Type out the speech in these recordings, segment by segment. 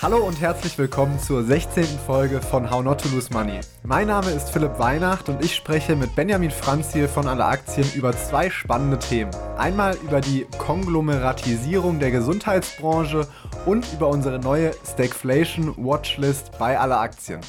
Hallo und herzlich willkommen zur 16. Folge von How Not to Lose Money. Mein Name ist Philipp Weihnacht und ich spreche mit Benjamin Franzil von Alle Aktien über zwei spannende Themen. Einmal über die Konglomeratisierung der Gesundheitsbranche und über unsere neue Stagflation Watchlist bei Alle Aktien.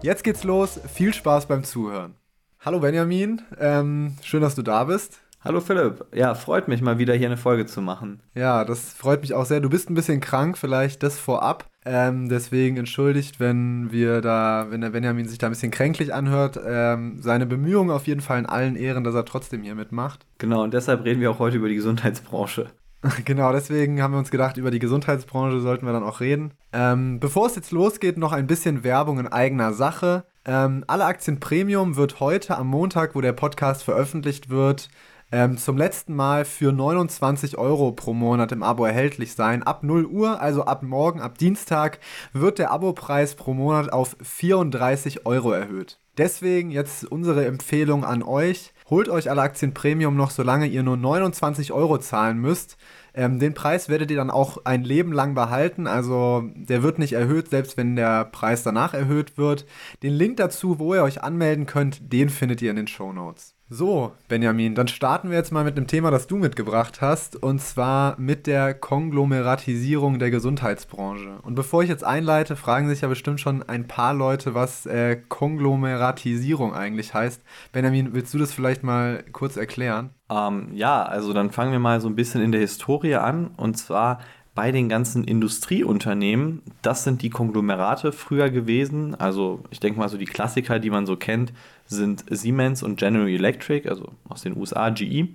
Jetzt geht's los, viel Spaß beim Zuhören. Hallo Benjamin, ähm, schön, dass du da bist. Hallo Philipp, ja, freut mich mal wieder hier eine Folge zu machen. Ja, das freut mich auch sehr. Du bist ein bisschen krank, vielleicht das vorab. Ähm, deswegen entschuldigt, wenn wir da, wenn der Benjamin sich da ein bisschen kränklich anhört. Ähm, seine Bemühungen auf jeden Fall in allen Ehren, dass er trotzdem hier mitmacht. Genau, und deshalb reden wir auch heute über die Gesundheitsbranche. genau, deswegen haben wir uns gedacht, über die Gesundheitsbranche sollten wir dann auch reden. Ähm, bevor es jetzt losgeht, noch ein bisschen Werbung in eigener Sache. Ähm, alle Aktien Premium wird heute am Montag, wo der Podcast veröffentlicht wird, ähm, zum letzten Mal für 29 Euro pro Monat im Abo erhältlich sein. Ab 0 Uhr, also ab morgen, ab Dienstag, wird der Abopreis pro Monat auf 34 Euro erhöht. Deswegen jetzt unsere Empfehlung an euch. Holt euch alle Aktien Premium noch, solange ihr nur 29 Euro zahlen müsst. Ähm, den Preis werdet ihr dann auch ein Leben lang behalten. Also der wird nicht erhöht, selbst wenn der Preis danach erhöht wird. Den Link dazu, wo ihr euch anmelden könnt, den findet ihr in den Show Notes. So, Benjamin, dann starten wir jetzt mal mit einem Thema, das du mitgebracht hast, und zwar mit der Konglomeratisierung der Gesundheitsbranche. Und bevor ich jetzt einleite, fragen sich ja bestimmt schon ein paar Leute, was äh, Konglomeratisierung eigentlich heißt. Benjamin, willst du das vielleicht mal kurz erklären? Ähm, ja, also dann fangen wir mal so ein bisschen in der Historie an. Und zwar bei den ganzen Industrieunternehmen, das sind die Konglomerate früher gewesen. Also ich denke mal so die Klassiker, die man so kennt, sind Siemens und General Electric, also aus den USA GE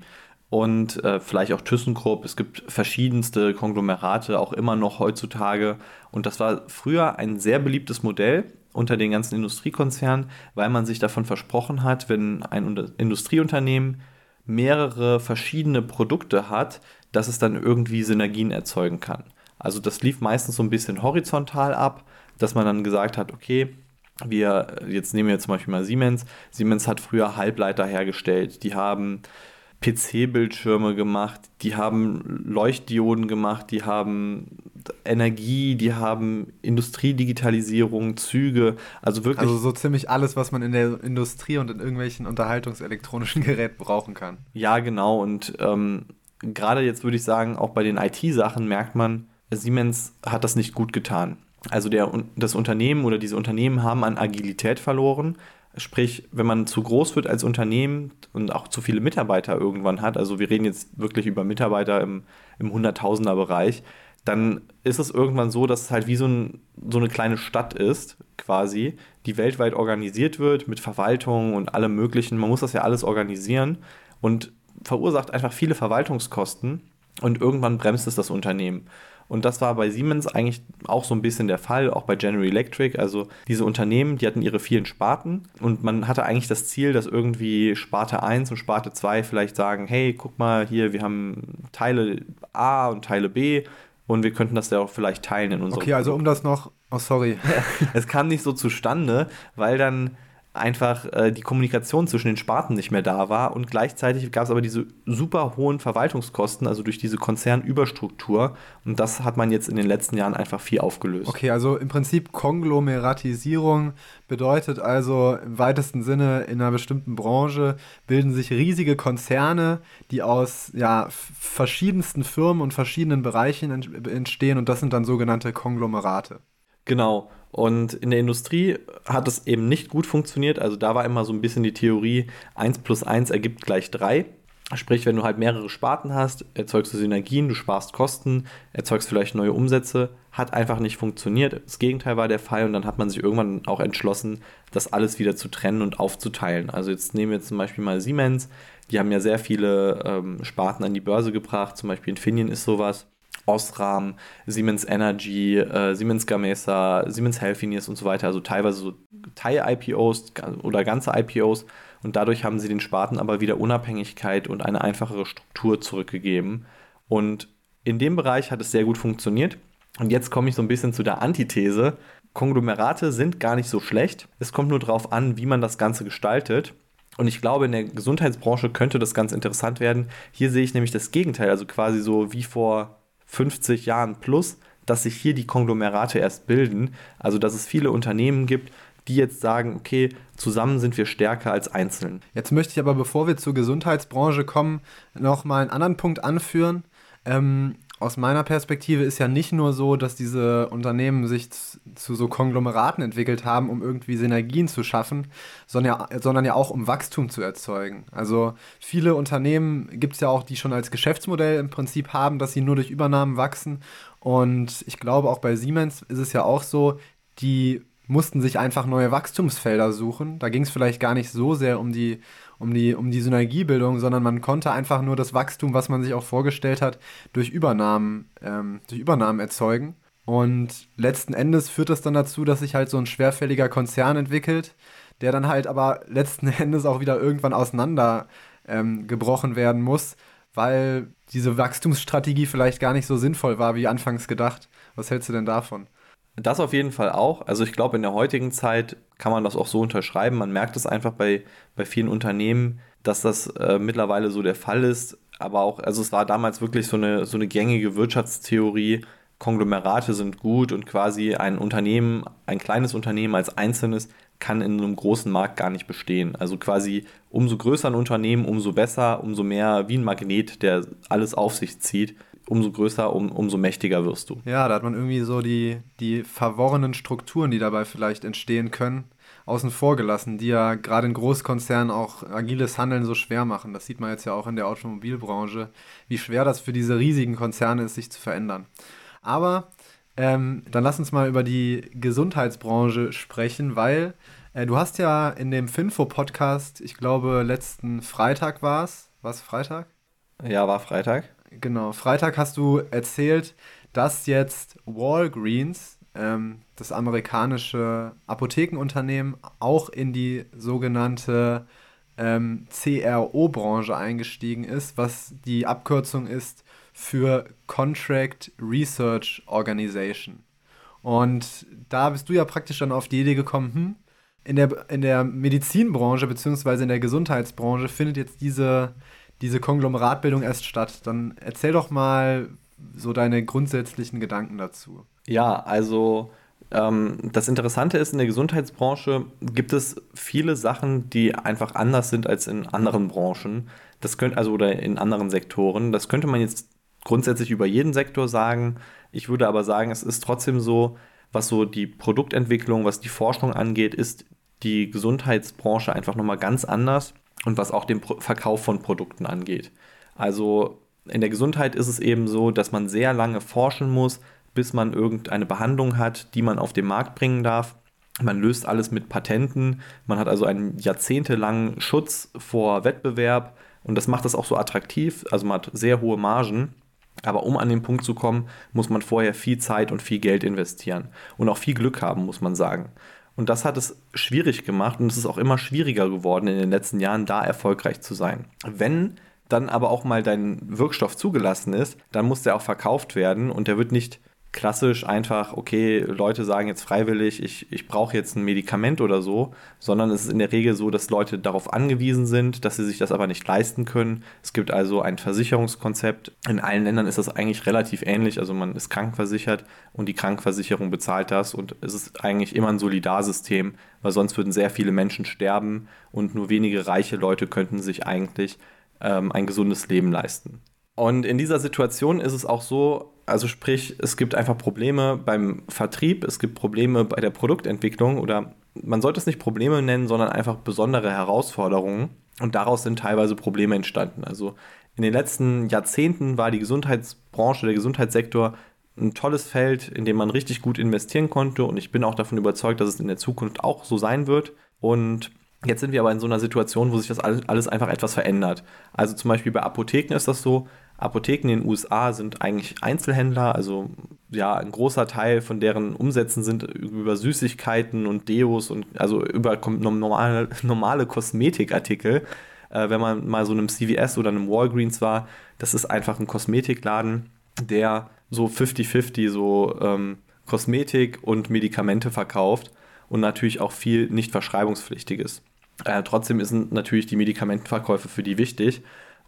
und äh, vielleicht auch ThyssenKrupp. Es gibt verschiedenste Konglomerate, auch immer noch heutzutage. Und das war früher ein sehr beliebtes Modell unter den ganzen Industriekonzernen, weil man sich davon versprochen hat, wenn ein Industrieunternehmen mehrere verschiedene Produkte hat, dass es dann irgendwie Synergien erzeugen kann. Also das lief meistens so ein bisschen horizontal ab, dass man dann gesagt hat, okay, wir, jetzt nehmen wir zum Beispiel mal Siemens. Siemens hat früher Halbleiter hergestellt. Die haben PC-Bildschirme gemacht, die haben Leuchtdioden gemacht, die haben Energie, die haben Industriedigitalisierung, Züge, also wirklich. Also so ziemlich alles, was man in der Industrie und in irgendwelchen unterhaltungselektronischen Geräten brauchen kann. Ja, genau. Und ähm, gerade jetzt würde ich sagen, auch bei den IT-Sachen merkt man, Siemens hat das nicht gut getan. Also der, das Unternehmen oder diese Unternehmen haben an Agilität verloren. Sprich, wenn man zu groß wird als Unternehmen und auch zu viele Mitarbeiter irgendwann hat, also wir reden jetzt wirklich über Mitarbeiter im, im Hunderttausender-Bereich, dann ist es irgendwann so, dass es halt wie so, ein, so eine kleine Stadt ist, quasi, die weltweit organisiert wird mit Verwaltung und allem Möglichen. Man muss das ja alles organisieren und verursacht einfach viele Verwaltungskosten und irgendwann bremst es das Unternehmen. Und das war bei Siemens eigentlich auch so ein bisschen der Fall, auch bei General Electric. Also diese Unternehmen, die hatten ihre vielen Sparten und man hatte eigentlich das Ziel, dass irgendwie Sparte 1 und Sparte 2 vielleicht sagen, hey, guck mal hier, wir haben Teile A und Teile B und wir könnten das ja auch vielleicht teilen in unserem Okay, also um das noch, oh sorry. es kam nicht so zustande, weil dann einfach äh, die Kommunikation zwischen den Sparten nicht mehr da war und gleichzeitig gab es aber diese super hohen Verwaltungskosten, also durch diese Konzernüberstruktur und das hat man jetzt in den letzten Jahren einfach viel aufgelöst. Okay, also im Prinzip Konglomeratisierung bedeutet also im weitesten Sinne in einer bestimmten Branche bilden sich riesige Konzerne, die aus ja, verschiedensten Firmen und verschiedenen Bereichen entstehen und das sind dann sogenannte Konglomerate. Genau. Und in der Industrie hat es eben nicht gut funktioniert. Also da war immer so ein bisschen die Theorie, 1 plus 1 ergibt gleich 3. Sprich, wenn du halt mehrere Sparten hast, erzeugst du Synergien, du sparst Kosten, erzeugst vielleicht neue Umsätze. Hat einfach nicht funktioniert. Das Gegenteil war der Fall und dann hat man sich irgendwann auch entschlossen, das alles wieder zu trennen und aufzuteilen. Also jetzt nehmen wir zum Beispiel mal Siemens. Die haben ja sehr viele ähm, Sparten an die Börse gebracht. Zum Beispiel Infineon ist sowas. Osram, Siemens Energy, äh, Siemens Gamesa, Siemens Healthineers und so weiter, also teilweise so Teil-IPOs oder ganze IPOs und dadurch haben sie den Sparten aber wieder Unabhängigkeit und eine einfachere Struktur zurückgegeben und in dem Bereich hat es sehr gut funktioniert und jetzt komme ich so ein bisschen zu der Antithese. Konglomerate sind gar nicht so schlecht. Es kommt nur darauf an, wie man das Ganze gestaltet. Und ich glaube, in der Gesundheitsbranche könnte das ganz interessant werden. Hier sehe ich nämlich das Gegenteil, also quasi so wie vor 50 Jahren plus, dass sich hier die Konglomerate erst bilden. Also dass es viele Unternehmen gibt, die jetzt sagen, okay, zusammen sind wir stärker als einzeln. Jetzt möchte ich aber, bevor wir zur Gesundheitsbranche kommen, noch mal einen anderen Punkt anführen. Ähm, aus meiner Perspektive ist ja nicht nur so, dass diese Unternehmen sich zu so Konglomeraten entwickelt haben, um irgendwie Synergien zu schaffen, sondern ja, sondern ja auch um Wachstum zu erzeugen. Also viele Unternehmen gibt es ja auch, die schon als Geschäftsmodell im Prinzip haben, dass sie nur durch Übernahmen wachsen. Und ich glaube, auch bei Siemens ist es ja auch so, die mussten sich einfach neue Wachstumsfelder suchen. Da ging es vielleicht gar nicht so sehr um die, um, die, um die Synergiebildung, sondern man konnte einfach nur das Wachstum, was man sich auch vorgestellt hat, durch Übernahmen, ähm, durch Übernahmen erzeugen. Und letzten Endes führt das dann dazu, dass sich halt so ein schwerfälliger Konzern entwickelt, der dann halt aber letzten Endes auch wieder irgendwann auseinander ähm, werden muss, weil diese Wachstumsstrategie vielleicht gar nicht so sinnvoll war, wie anfangs gedacht. Was hältst du denn davon? Das auf jeden Fall auch. Also ich glaube, in der heutigen Zeit kann man das auch so unterschreiben. Man merkt es einfach bei, bei vielen Unternehmen, dass das äh, mittlerweile so der Fall ist. Aber auch, also es war damals wirklich so eine, so eine gängige Wirtschaftstheorie. Konglomerate sind gut und quasi ein Unternehmen, ein kleines Unternehmen als einzelnes kann in einem großen Markt gar nicht bestehen. Also quasi umso größer ein Unternehmen, umso besser, umso mehr wie ein Magnet, der alles auf sich zieht umso größer, um, umso mächtiger wirst du. Ja, da hat man irgendwie so die, die verworrenen Strukturen, die dabei vielleicht entstehen können, außen vor gelassen, die ja gerade in Großkonzernen auch agiles Handeln so schwer machen. Das sieht man jetzt ja auch in der Automobilbranche, wie schwer das für diese riesigen Konzerne ist, sich zu verändern. Aber ähm, dann lass uns mal über die Gesundheitsbranche sprechen, weil äh, du hast ja in dem Finfo-Podcast, ich glaube letzten Freitag war es, war es Freitag? Ja, war Freitag Genau, Freitag hast du erzählt, dass jetzt Walgreens, ähm, das amerikanische Apothekenunternehmen, auch in die sogenannte ähm, CRO-Branche eingestiegen ist, was die Abkürzung ist für Contract Research Organization. Und da bist du ja praktisch dann auf die Idee gekommen, hm, in der, in der Medizinbranche bzw. in der Gesundheitsbranche findet jetzt diese diese Konglomeratbildung erst statt. Dann erzähl doch mal so deine grundsätzlichen Gedanken dazu. Ja, also ähm, das Interessante ist, in der Gesundheitsbranche gibt es viele Sachen, die einfach anders sind als in anderen Branchen. Das könnte, also oder in anderen Sektoren. Das könnte man jetzt grundsätzlich über jeden Sektor sagen. Ich würde aber sagen, es ist trotzdem so, was so die Produktentwicklung, was die Forschung angeht, ist die Gesundheitsbranche einfach nochmal ganz anders und was auch den Verkauf von Produkten angeht. Also in der Gesundheit ist es eben so, dass man sehr lange forschen muss, bis man irgendeine Behandlung hat, die man auf den Markt bringen darf. Man löst alles mit Patenten. Man hat also einen jahrzehntelangen Schutz vor Wettbewerb und das macht das auch so attraktiv. Also man hat sehr hohe Margen. Aber um an den Punkt zu kommen, muss man vorher viel Zeit und viel Geld investieren. Und auch viel Glück haben, muss man sagen. Und das hat es schwierig gemacht und es ist auch immer schwieriger geworden in den letzten Jahren, da erfolgreich zu sein. Wenn dann aber auch mal dein Wirkstoff zugelassen ist, dann muss der auch verkauft werden und der wird nicht klassisch einfach, okay, Leute sagen jetzt freiwillig, ich, ich brauche jetzt ein Medikament oder so, sondern es ist in der Regel so, dass Leute darauf angewiesen sind, dass sie sich das aber nicht leisten können. Es gibt also ein Versicherungskonzept. In allen Ländern ist das eigentlich relativ ähnlich. Also man ist krankenversichert und die Krankenversicherung bezahlt das und es ist eigentlich immer ein Solidarsystem, weil sonst würden sehr viele Menschen sterben und nur wenige reiche Leute könnten sich eigentlich ähm, ein gesundes Leben leisten. Und in dieser Situation ist es auch so, also sprich, es gibt einfach Probleme beim Vertrieb, es gibt Probleme bei der Produktentwicklung oder man sollte es nicht Probleme nennen, sondern einfach besondere Herausforderungen. Und daraus sind teilweise Probleme entstanden. Also in den letzten Jahrzehnten war die Gesundheitsbranche, der Gesundheitssektor ein tolles Feld, in dem man richtig gut investieren konnte. Und ich bin auch davon überzeugt, dass es in der Zukunft auch so sein wird. Und jetzt sind wir aber in so einer Situation, wo sich das alles einfach etwas verändert. Also zum Beispiel bei Apotheken ist das so, Apotheken in den USA sind eigentlich Einzelhändler, also ja, ein großer Teil von deren Umsätzen sind über Süßigkeiten und Deos und also über normale, normale Kosmetikartikel. Äh, wenn man mal so einem CVS oder einem Walgreens war, das ist einfach ein Kosmetikladen, der so 50-50 so ähm, Kosmetik und Medikamente verkauft und natürlich auch viel nicht verschreibungspflichtiges. Äh, trotzdem sind natürlich die Medikamentenverkäufe für die wichtig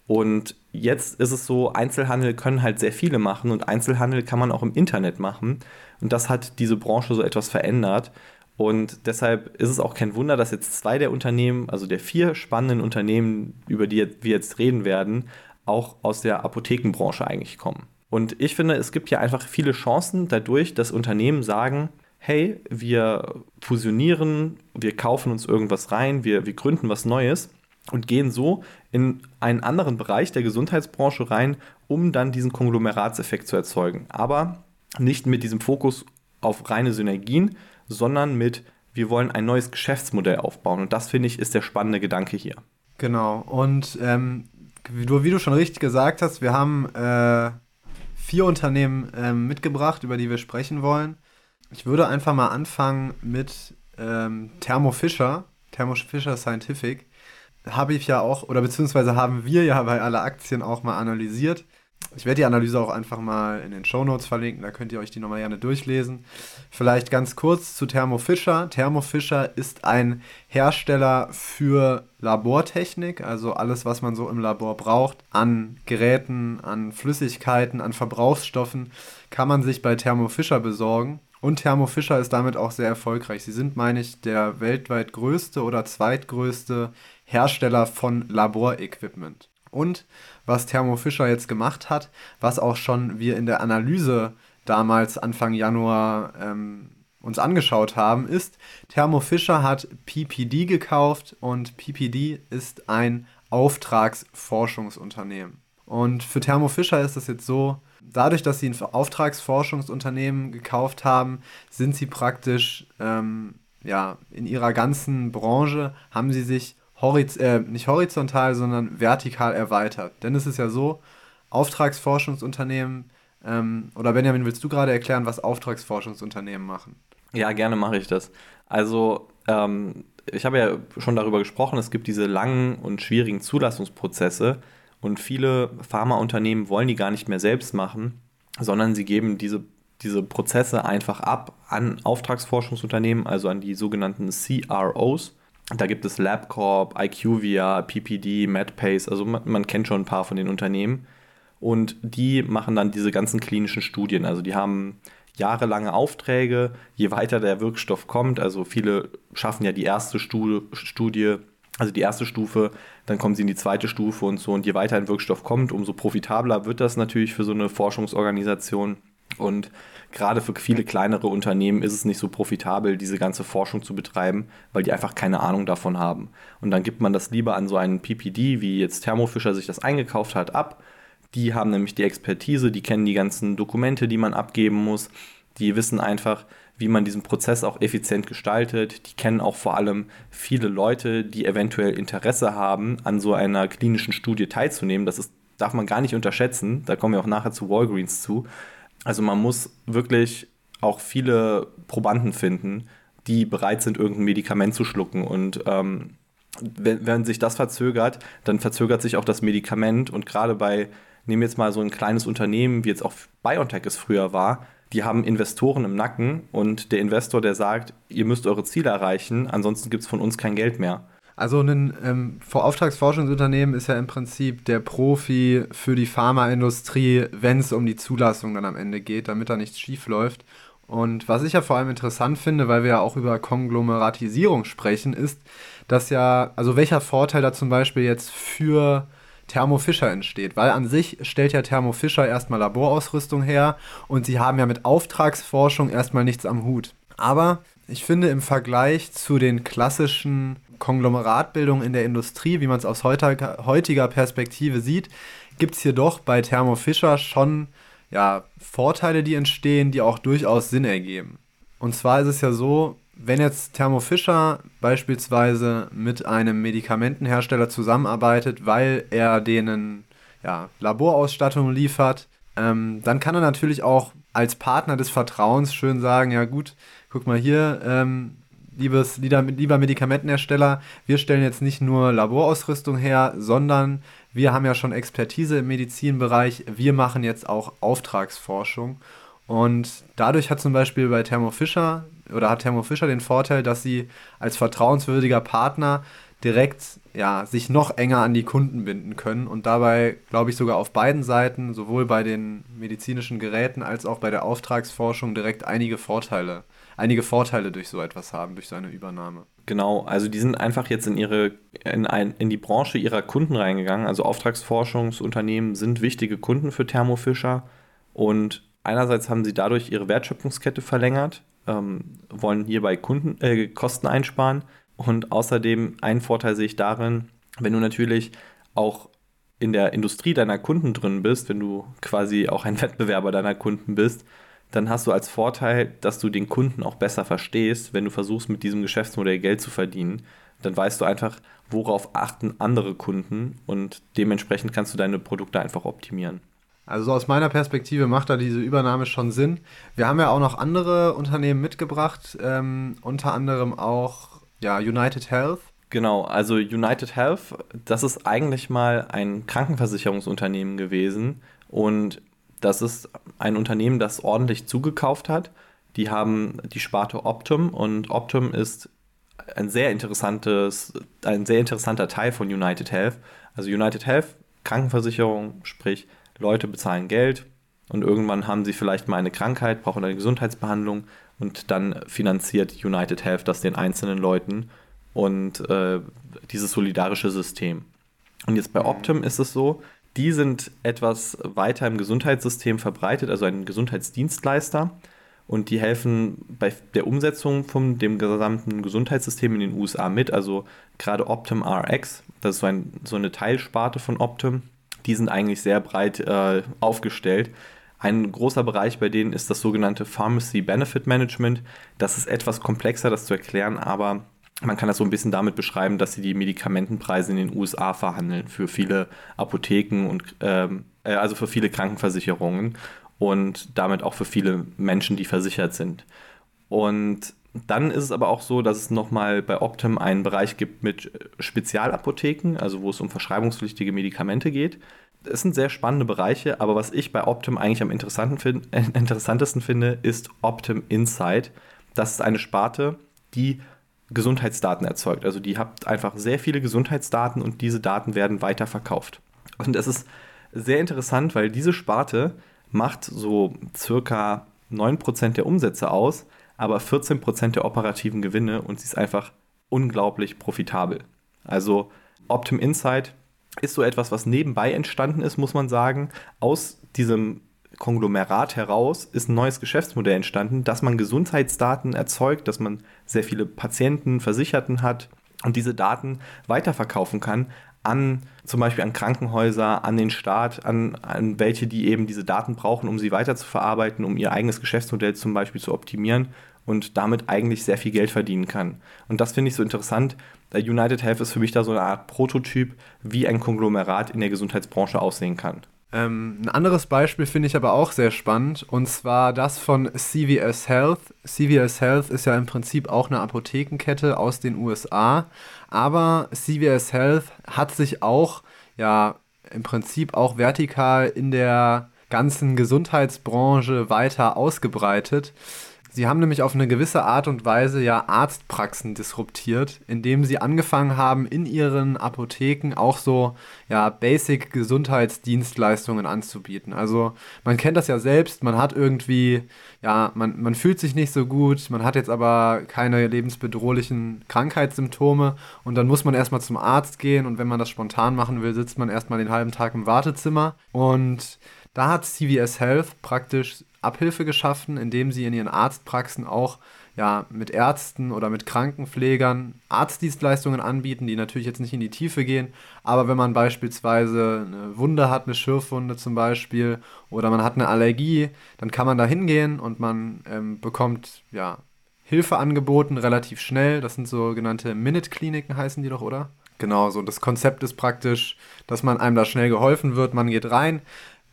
Und jetzt ist es so, Einzelhandel können halt sehr viele machen und Einzelhandel kann man auch im Internet machen. Und das hat diese Branche so etwas verändert. Und deshalb ist es auch kein Wunder, dass jetzt zwei der Unternehmen, also der vier spannenden Unternehmen, über die wir jetzt reden werden, auch aus der Apothekenbranche eigentlich kommen. Und ich finde, es gibt ja einfach viele Chancen dadurch, dass Unternehmen sagen, hey, wir fusionieren, wir kaufen uns irgendwas rein, wir, wir gründen was Neues und gehen so in einen anderen Bereich der Gesundheitsbranche rein, um dann diesen Konglomeratseffekt zu erzeugen. Aber nicht mit diesem Fokus auf reine Synergien, sondern mit, wir wollen ein neues Geschäftsmodell aufbauen. Und das, finde ich, ist der spannende Gedanke hier. Genau. Und ähm, wie, du, wie, du, schon richtig gesagt hast, wir haben äh, vier Unternehmen äh, mitgebracht, über die wir sprechen wollen. Ich würde einfach mal anfangen mit ähm, Thermo Fisher, Thermo Fisher Scientific. Habe ich ja auch, oder beziehungsweise haben wir ja bei aller Aktien auch mal analysiert. Ich werde die Analyse auch einfach mal in den Show Notes verlinken, da könnt ihr euch die nochmal gerne durchlesen. Vielleicht ganz kurz zu Thermo Fisher. Thermo Fisher ist ein Hersteller für Labortechnik, also alles, was man so im Labor braucht, an Geräten, an Flüssigkeiten, an Verbrauchsstoffen, kann man sich bei Thermo Fisher besorgen. Und Thermo Fisher ist damit auch sehr erfolgreich. Sie sind, meine ich, der weltweit größte oder zweitgrößte Hersteller von Laborequipment. Und was Thermo Fisher jetzt gemacht hat, was auch schon wir in der Analyse damals Anfang Januar ähm, uns angeschaut haben, ist, Thermo Fisher hat PPD gekauft und PPD ist ein Auftragsforschungsunternehmen. Und für Thermo Fisher ist es jetzt so, dadurch, dass sie ein Auftragsforschungsunternehmen gekauft haben, sind sie praktisch ähm, ja, in ihrer ganzen Branche, haben sie sich horiz äh, nicht horizontal, sondern vertikal erweitert. Denn es ist ja so, Auftragsforschungsunternehmen, ähm, oder Benjamin, willst du gerade erklären, was Auftragsforschungsunternehmen machen? Ja, gerne mache ich das. Also, ähm, ich habe ja schon darüber gesprochen, es gibt diese langen und schwierigen Zulassungsprozesse und viele Pharmaunternehmen wollen die gar nicht mehr selbst machen, sondern sie geben diese, diese Prozesse einfach ab an Auftragsforschungsunternehmen, also an die sogenannten CROs. Da gibt es LabCorp, IQVIA, PPD, MedPace, also man, man, kennt schon ein paar von den Unternehmen. Und die machen dann diese ganzen klinischen Studien. Also die haben jahrelange Aufträge, je weiter der Wirkstoff kommt. Also viele schaffen ja die erste Studie, also die erste Stufe, dann kommen sie in die zweite Stufe und so. Und je weiter ein Wirkstoff kommt, umso profitabler wird das natürlich für so eine Forschungsorganisation. Und gerade für viele kleinere Unternehmen ist es nicht so profitabel, diese ganze Forschung zu betreiben, weil die einfach keine Ahnung davon haben. Und dann gibt man das lieber an so einen PPD, wie jetzt Thermo Fisher sich das eingekauft hat, ab. Die haben nämlich die Expertise, die kennen die ganzen Dokumente, die man abgeben muss. Die wissen einfach, wie man diesen Prozess auch effizient gestaltet. Die kennen auch vor allem viele Leute, die eventuell Interesse haben, an so einer klinischen Studie teilzunehmen. Das ist, darf man gar nicht unterschätzen. Da kommen wir auch nachher zu Walgreens zu. Also man muss wirklich auch viele Probanden finden, die bereit sind, irgendein Medikament zu schlucken. Und ähm, wenn, wenn sich das verzögert, dann verzögert sich auch das Medikament. Und gerade bei, nehmen wir jetzt mal so ein kleines Unternehmen, wie jetzt auch BioNTech es früher war, die haben Investoren im Nacken und der Investor, der sagt, ihr müsst eure Ziele erreichen, ansonsten gibt es von uns kein Geld mehr. Also ein ähm, Auftragsforschungsunternehmen ist ja im Prinzip der Profi für die Pharmaindustrie, wenn es um die Zulassung dann am Ende geht, damit da nichts schief läuft. Und was ich ja vor allem interessant finde, weil wir ja auch über Konglomeratisierung sprechen, ist, dass ja, also welcher Vorteil da zum Beispiel jetzt für Thermo Fisher entsteht, weil an sich stellt ja Thermo Fisher erstmal Laborausrüstung her und sie haben ja mit Auftragsforschung erstmal nichts am Hut. Aber ich finde im Vergleich zu den klassischen Konglomeratbildung in der Industrie, wie man es aus heutiger Perspektive sieht, gibt es hier doch bei Thermo Fisher schon ja, Vorteile, die entstehen, die auch durchaus Sinn ergeben. Und zwar ist es ja so, wenn jetzt Thermo Fisher beispielsweise mit einem Medikamentenhersteller zusammenarbeitet, weil er denen ja, Laborausstattung liefert, ähm, dann kann er natürlich auch als Partner des Vertrauens schön sagen, ja gut, guck mal hier, ähm, liebes, lieber Medikamentenhersteller, wir stellen jetzt nicht nur Laborausrüstung her, sondern wir haben ja schon Expertise im Medizinbereich, wir machen jetzt auch Auftragsforschung. Und dadurch hat zum Beispiel bei Thermo Fisher oder hat Thermo Fisher den Vorteil, dass sie als vertrauenswürdiger Partner direkt ja, sich noch enger an die Kunden binden können und dabei, glaube ich, sogar auf beiden Seiten, sowohl bei den medizinischen Geräten als auch bei der Auftragsforschung, direkt einige Vorteile, einige Vorteile durch so etwas haben, durch so eine Übernahme. Genau, also die sind einfach jetzt in ihre, in, ein, in die Branche ihrer Kunden reingegangen. Also Auftragsforschungsunternehmen sind wichtige Kunden für Thermo Fisher und einerseits haben sie dadurch ihre Wertschöpfungskette verlängert, ähm, wollen hierbei Kunden, äh, Kosten einsparen und außerdem einen Vorteil sehe ich darin, wenn du natürlich auch in der Industrie deiner Kunden drin bist, wenn du quasi auch ein Wettbewerber deiner Kunden bist, dann hast du als Vorteil, dass du den Kunden auch besser verstehst, wenn du versuchst, mit diesem Geschäftsmodell Geld zu verdienen. Dann weißt du einfach, worauf achten andere Kunden und dementsprechend kannst du deine Produkte einfach optimieren. Also aus meiner Perspektive macht da diese Übernahme schon Sinn. Wir haben ja auch noch andere Unternehmen mitgebracht, ähm, unter anderem auch ja, United Health. Genau, also United Health, das ist eigentlich mal ein Krankenversicherungsunternehmen gewesen und das ist ein Unternehmen, das ordentlich zugekauft hat. Die haben die Sparte Optum und Optum ist ein sehr interessantes, ein sehr interessanter Teil von United Health. Also United Health, Krankenversicherung, sprich Leute bezahlen Geld und irgendwann haben sie vielleicht mal eine Krankheit, brauchen eine Gesundheitsbehandlung und dann finanziert United Health das den einzelnen Leuten und äh, dieses solidarische System. Und jetzt bei Optum ist es so, die sind etwas weiter im Gesundheitssystem verbreitet, also ein Gesundheitsdienstleister. Und die helfen bei der Umsetzung von dem gesamten Gesundheitssystem in den USA mit. Also gerade Optum RX, das ist so, ein, so eine Teilsparte von Optum, die sind eigentlich sehr breit äh, aufgestellt. Ein großer Bereich bei denen ist das sogenannte Pharmacy Benefit Management. Das ist etwas komplexer, das zu erklären, aber man kann das so ein bisschen damit beschreiben, dass sie die Medikamentenpreise in den USA verhandeln für viele Apotheken und ähm, äh, also für viele Krankenversicherungen und damit auch für viele Menschen, die versichert sind. Und dann ist es aber auch so, dass es nochmal bei Optum einen Bereich gibt mit Spezialapotheken, also wo es um verschreibungspflichtige Medikamente geht es sind sehr spannende Bereiche, aber was ich bei Optim eigentlich am interessanten äh, interessantesten finde, ist Optim Insight. Das ist eine Sparte, die Gesundheitsdaten erzeugt. Also die habt einfach sehr viele Gesundheitsdaten und diese Daten werden weiterverkauft. Und es ist sehr interessant, weil diese Sparte macht so circa 9% der Umsätze aus, aber 14% der operativen Gewinne und sie ist einfach unglaublich profitabel. Also Optim Insight ist so etwas, was nebenbei entstanden ist, muss man sagen. Aus diesem Konglomerat heraus ist ein neues Geschäftsmodell entstanden, dass man Gesundheitsdaten erzeugt, dass man sehr viele Patienten, Versicherten hat und diese Daten weiterverkaufen kann an zum Beispiel an Krankenhäuser, an den Staat, an, an welche, die eben diese Daten brauchen, um sie weiter zu verarbeiten, um ihr eigenes Geschäftsmodell zum Beispiel zu optimieren und damit eigentlich sehr viel Geld verdienen kann. Und das finde ich so interessant, United Health ist für mich da so eine Art Prototyp, wie ein Konglomerat in der Gesundheitsbranche aussehen kann. Ähm, ein anderes Beispiel finde ich aber auch sehr spannend und zwar das von CVS Health. CVS Health ist ja im Prinzip auch eine Apothekenkette aus den USA, aber CVS Health hat sich auch ja im Prinzip auch vertikal in der ganzen Gesundheitsbranche weiter ausgebreitet. Sie haben nämlich auf eine gewisse Art und Weise ja Arztpraxen disruptiert, indem sie angefangen haben, in ihren Apotheken auch so ja, Basic-Gesundheitsdienstleistungen anzubieten. Also man kennt das ja selbst, man hat irgendwie, ja, man, man fühlt sich nicht so gut, man hat jetzt aber keine lebensbedrohlichen Krankheitssymptome und dann muss man erstmal zum Arzt gehen und wenn man das spontan machen will, sitzt man erstmal den halben Tag im Wartezimmer und da hat CVS Health praktisch Abhilfe geschaffen, indem sie in ihren Arztpraxen auch ja, mit Ärzten oder mit Krankenpflegern Arztdienstleistungen anbieten, die natürlich jetzt nicht in die Tiefe gehen, aber wenn man beispielsweise eine Wunde hat, eine Schürfwunde zum Beispiel, oder man hat eine Allergie, dann kann man da hingehen und man ähm, bekommt ja, Hilfe angeboten, relativ schnell. Das sind sogenannte Minute-Kliniken, heißen die doch, oder? Genau, so das Konzept ist praktisch, dass man einem da schnell geholfen wird. Man geht rein,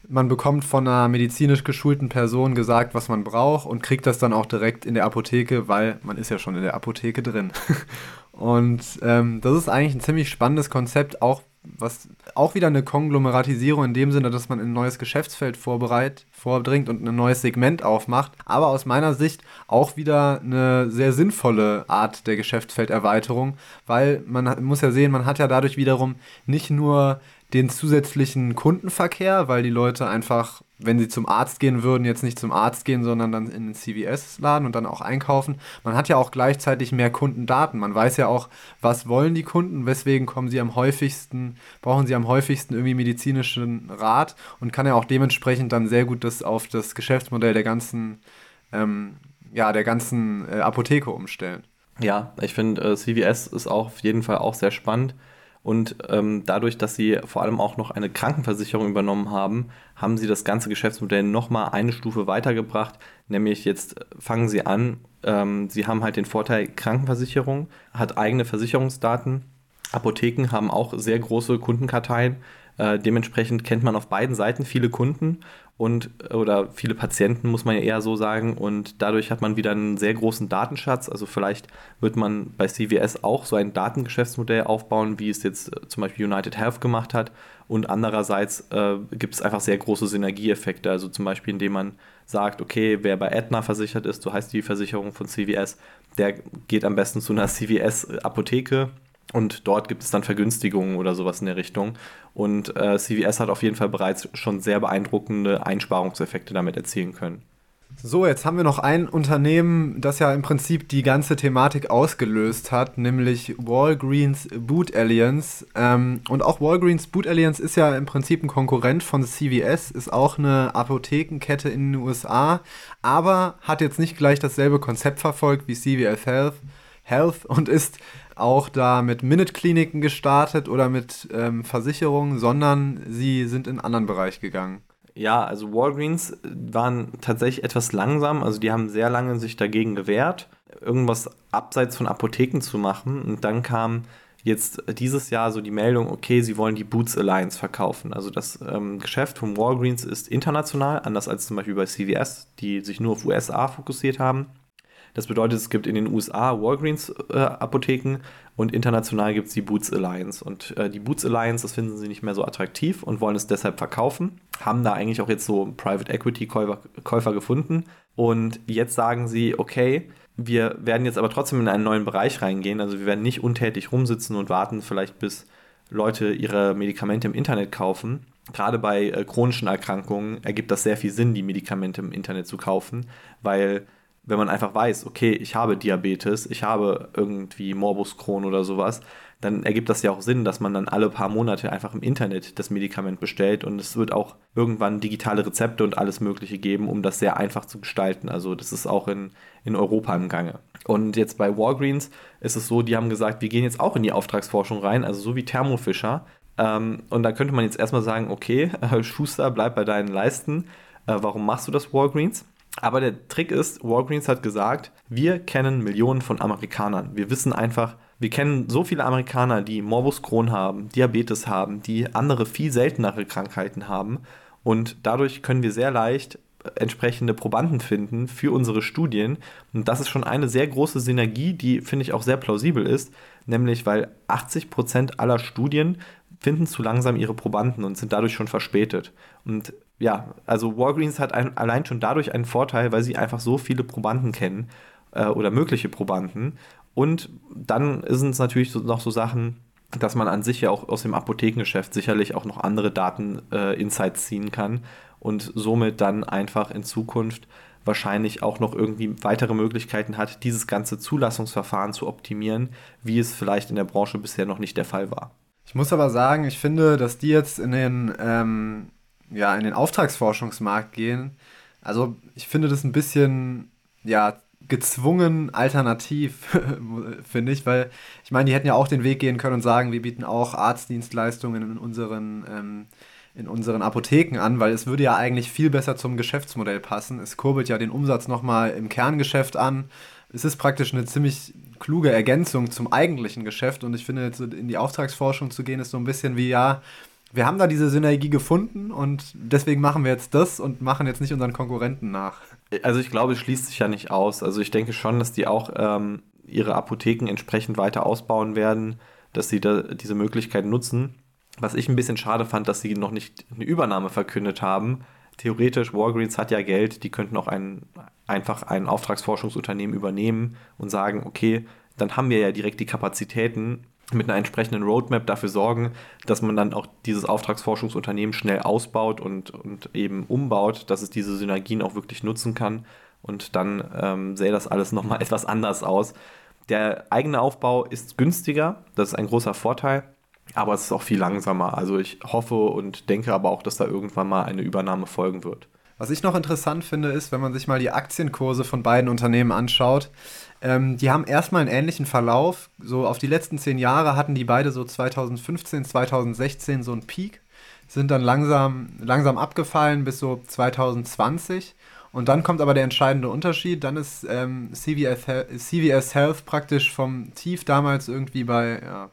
man bekommt von einer medizinisch geschulten Person gesagt, was man braucht und kriegt das dann auch direkt in der Apotheke, weil man ist ja schon in der Apotheke drin. und ähm, das ist eigentlich ein ziemlich spannendes Konzept, auch was auch wieder eine Konglomeratisierung in dem Sinne, dass man ein neues Geschäftsfeld vorbereit, vordringt und ein neues Segment aufmacht. Aber aus meiner Sicht auch wieder eine sehr sinnvolle Art der Geschäftsfelderweiterung, weil man muss ja sehen, man hat ja dadurch wiederum nicht nur den zusätzlichen Kundenverkehr, weil die Leute einfach, wenn sie zum Arzt gehen würden, jetzt nicht zum Arzt gehen, sondern dann in den CVS-Laden und dann auch einkaufen. Man hat ja auch gleichzeitig mehr Kundendaten. Man weiß ja auch, was wollen die Kunden, weswegen kommen sie am häufigsten, brauchen sie am häufigsten irgendwie medizinischen Rat und kann ja auch dementsprechend dann sehr gut das auf das Geschäftsmodell der ganzen, ähm, ja, der ganzen äh, Apotheke umstellen. Ja, ich finde, äh, CVS ist auch auf jeden Fall auch sehr spannend und ähm, dadurch, dass sie vor allem auch noch eine Krankenversicherung übernommen haben, haben sie das ganze Geschäftsmodell nochmal eine Stufe weitergebracht. Nämlich jetzt fangen sie an, ähm, sie haben halt den Vorteil, Krankenversicherung hat eigene Versicherungsdaten. Apotheken haben auch sehr große Kundenkarteien. Äh, dementsprechend kennt man auf beiden Seiten viele Kunden und oder viele Patienten, muss man ja eher so sagen. Und dadurch hat man wieder einen sehr großen Datenschatz. Also vielleicht wird man bei CVS auch so ein Datengeschäftsmodell aufbauen, wie es jetzt äh, zum Beispiel United Health gemacht hat. Und andererseits äh, gibt es einfach sehr große Synergieeffekte. Also zum Beispiel, indem man sagt, okay, wer bei Aetna versichert ist, so heißt die Versicherung von CVS, der geht am besten zu einer CVS-Apotheke und dort gibt es dann Vergünstigungen oder sowas in der Richtung. Und äh, CVS hat auf jeden Fall bereits schon sehr beeindruckende Einsparungseffekte damit erzielen können. So, jetzt haben wir noch ein Unternehmen, das ja im Prinzip die ganze Thematik ausgelöst hat, nämlich Walgreens Boot Alliance. Ähm, und auch Walgreens Boot Alliance ist ja im Prinzip ein Konkurrent von CVS, ist auch eine Apothekenkette in den USA, aber hat jetzt nicht gleich dasselbe Konzept verfolgt wie CVS Health, Health und ist auch da mit Minute-Kliniken gestartet oder mit ähm, Versicherungen, sondern sie sind in einen anderen Bereich gegangen. Ja, also Walgreens waren tatsächlich etwas langsam, also die haben sehr lange sich dagegen gewehrt, irgendwas abseits von Apotheken zu machen. Und dann kam jetzt dieses Jahr so die Meldung, okay, sie wollen die Boots Alliance verkaufen. Also das ähm, Geschäft von Walgreens ist international, anders als zum Beispiel bei CVS, die sich nur auf USA fokussiert haben. Das bedeutet, es gibt in den USA Walgreens-Apotheken äh, und international gibt es die Boots Alliance. Und äh, die Boots Alliance, das finden sie nicht mehr so attraktiv und wollen es deshalb verkaufen. Haben da eigentlich auch jetzt so Private Equity-Käufer Käufer gefunden. Und jetzt sagen sie, okay, wir werden jetzt aber trotzdem in einen neuen Bereich reingehen. Also wir werden nicht untätig rumsitzen und warten, vielleicht bis Leute ihre Medikamente im Internet kaufen. Gerade bei äh, chronischen Erkrankungen ergibt das sehr viel Sinn, die Medikamente im Internet zu kaufen, weil wenn man einfach weiß, okay, ich habe Diabetes, ich habe irgendwie Morbus Crohn oder sowas, dann ergibt das ja auch Sinn, dass man dann alle paar Monate einfach im Internet das Medikament bestellt und es wird auch irgendwann digitale Rezepte und alles Mögliche geben, um das sehr einfach zu gestalten. Also das ist auch in, in Europa im Gange. Und jetzt bei Walgreens ist es so, die haben gesagt, wir gehen jetzt auch in die Auftragsforschung rein, also so wie Thermo Fisher. Ähm, und da könnte man jetzt erstmal sagen, okay, Schuster, bleib bei deinen Leisten. Äh, warum machst du das Walgreens? Aber der Trick ist, Walgreens hat gesagt, wir kennen Millionen von Amerikanern. Wir wissen einfach, wir kennen so viele Amerikaner, die Morbus Crohn haben, Diabetes haben, die andere viel seltenere Krankheiten haben. Und dadurch können wir sehr leicht entsprechende Probanden finden für unsere Studien. Und das ist schon eine sehr große Synergie, die finde ich auch sehr plausibel ist, nämlich weil 80 Prozent aller Studien finden zu langsam ihre Probanden und sind dadurch schon verspätet. Und ja, also Walgreens hat ein, allein schon dadurch einen Vorteil, weil sie einfach so viele Probanden kennen äh, oder mögliche Probanden. Und dann sind es natürlich so, noch so Sachen, dass man an sich ja auch aus dem Apothekengeschäft sicherlich auch noch andere Daten-Insights äh, ziehen kann und somit dann einfach in Zukunft wahrscheinlich auch noch irgendwie weitere Möglichkeiten hat, dieses ganze Zulassungsverfahren zu optimieren, wie es vielleicht in der Branche bisher noch nicht der Fall war. Ich muss aber sagen, ich finde, dass die jetzt in den ähm, ja, in den Auftragsforschungsmarkt gehen. Also ich finde das ein bisschen, ja, gezwungen alternativ, finde ich, weil ich meine, die hätten ja auch den Weg gehen können und sagen, wir bieten auch Arztdienstleistungen in unseren, ähm, in unseren Apotheken an, weil es würde ja eigentlich viel besser zum Geschäftsmodell passen. Es kurbelt ja den Umsatz nochmal im Kerngeschäft an. Es ist praktisch eine ziemlich kluge Ergänzung zum eigentlichen Geschäft und ich finde, in die Auftragsforschung zu gehen, ist so ein bisschen wie, ja, wir haben da diese Synergie gefunden und deswegen machen wir jetzt das und machen jetzt nicht unseren Konkurrenten nach. Also ich glaube, es schließt sich ja nicht aus. Also ich denke schon, dass die auch ähm, ihre Apotheken entsprechend weiter ausbauen werden, dass sie da diese Möglichkeit nutzen. Was ich ein bisschen schade fand, dass sie noch nicht eine Übernahme verkündet haben. Theoretisch, Walgreens hat ja Geld, die könnten auch ein, einfach ein Auftragsforschungsunternehmen übernehmen und sagen, okay, dann haben wir ja direkt die Kapazitäten, mit einer entsprechenden Roadmap dafür sorgen, dass man dann auch dieses Auftragsforschungsunternehmen schnell ausbaut und, und eben umbaut, dass es diese Synergien auch wirklich nutzen kann. Und dann ähm, sähe das alles nochmal etwas anders aus. Der eigene Aufbau ist günstiger, das ist ein großer Vorteil, aber es ist auch viel langsamer. Also ich hoffe und denke aber auch, dass da irgendwann mal eine Übernahme folgen wird. Was ich noch interessant finde, ist, wenn man sich mal die Aktienkurse von beiden Unternehmen anschaut, ähm, die haben erstmal einen ähnlichen Verlauf. So auf die letzten zehn Jahre hatten die beide so 2015, 2016 so einen Peak, sind dann langsam, langsam abgefallen bis so 2020. Und dann kommt aber der entscheidende Unterschied. Dann ist ähm, CVS, CVS Health praktisch vom Tief damals irgendwie bei ja,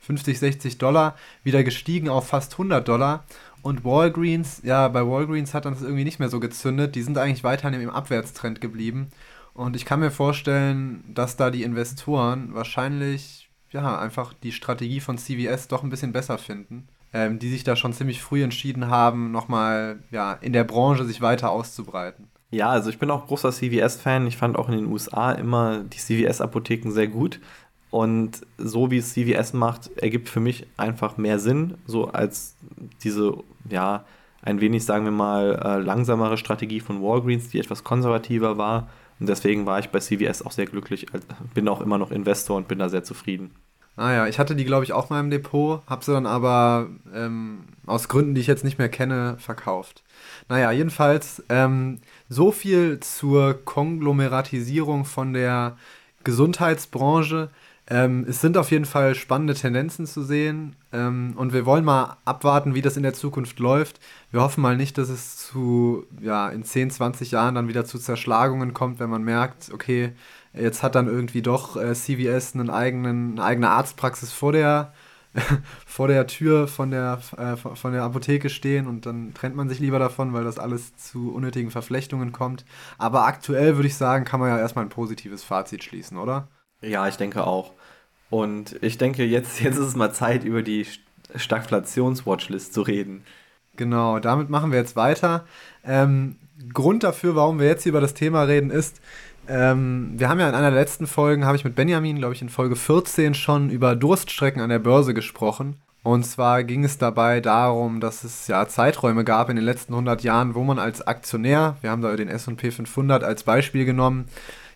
50, 60 Dollar wieder gestiegen auf fast 100 Dollar. Und Walgreens, ja, bei Walgreens hat dann das irgendwie nicht mehr so gezündet. Die sind eigentlich weiterhin im Abwärtstrend geblieben. Und ich kann mir vorstellen, dass da die Investoren wahrscheinlich ja einfach die Strategie von CVS doch ein bisschen besser finden, ähm, die sich da schon ziemlich früh entschieden haben, nochmal ja, in der Branche sich weiter auszubreiten. Ja, also ich bin auch großer CVS-Fan. Ich fand auch in den USA immer die CVS-Apotheken sehr gut. Und so wie es CVS macht, ergibt für mich einfach mehr Sinn, so als diese, ja, ein wenig, sagen wir mal, äh, langsamere Strategie von Walgreens, die etwas konservativer war. Und deswegen war ich bei CVS auch sehr glücklich, bin auch immer noch Investor und bin da sehr zufrieden. Ah ja, ich hatte die, glaube ich, auch mal im Depot, habe sie dann aber ähm, aus Gründen, die ich jetzt nicht mehr kenne, verkauft. Naja, jedenfalls ähm, so viel zur Konglomeratisierung von der Gesundheitsbranche. Ähm, es sind auf jeden Fall spannende Tendenzen zu sehen ähm, und wir wollen mal abwarten, wie das in der Zukunft läuft. Wir hoffen mal nicht, dass es zu, ja, in 10, 20 Jahren dann wieder zu Zerschlagungen kommt, wenn man merkt, okay, jetzt hat dann irgendwie doch äh, CVS einen eigenen, eine eigene Arztpraxis vor der, vor der Tür von der, äh, von der Apotheke stehen und dann trennt man sich lieber davon, weil das alles zu unnötigen Verflechtungen kommt. Aber aktuell würde ich sagen, kann man ja erstmal ein positives Fazit schließen, oder? Ja, ich denke auch. Und ich denke, jetzt, jetzt ist es mal Zeit, über die Stagflations-Watchlist zu reden. Genau, damit machen wir jetzt weiter. Ähm, Grund dafür, warum wir jetzt hier über das Thema reden, ist, ähm, wir haben ja in einer der letzten Folgen, habe ich mit Benjamin, glaube ich, in Folge 14 schon über Durststrecken an der Börse gesprochen. Und zwar ging es dabei darum, dass es ja Zeiträume gab in den letzten 100 Jahren, wo man als Aktionär, wir haben da den S&P 500 als Beispiel genommen,